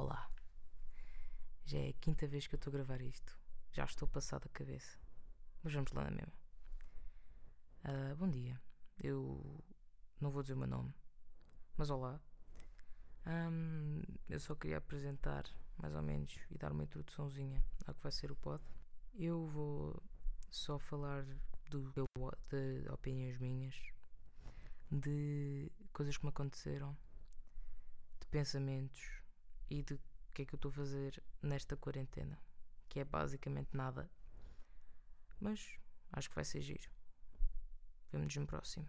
Olá. Já é a quinta vez que eu estou a gravar isto. Já estou passado a cabeça. Mas vamos lá na mesma. Ah, bom dia. Eu não vou dizer o meu nome. Mas olá. Ahm, eu só queria apresentar, mais ou menos, e dar uma introduçãozinha ao que vai ser o pod. Eu vou só falar do, de opiniões minhas, de coisas que me aconteceram, de pensamentos e de o que é que eu estou a fazer nesta quarentena, que é basicamente nada. Mas acho que vai ser giro. Vemo-nos no próximo.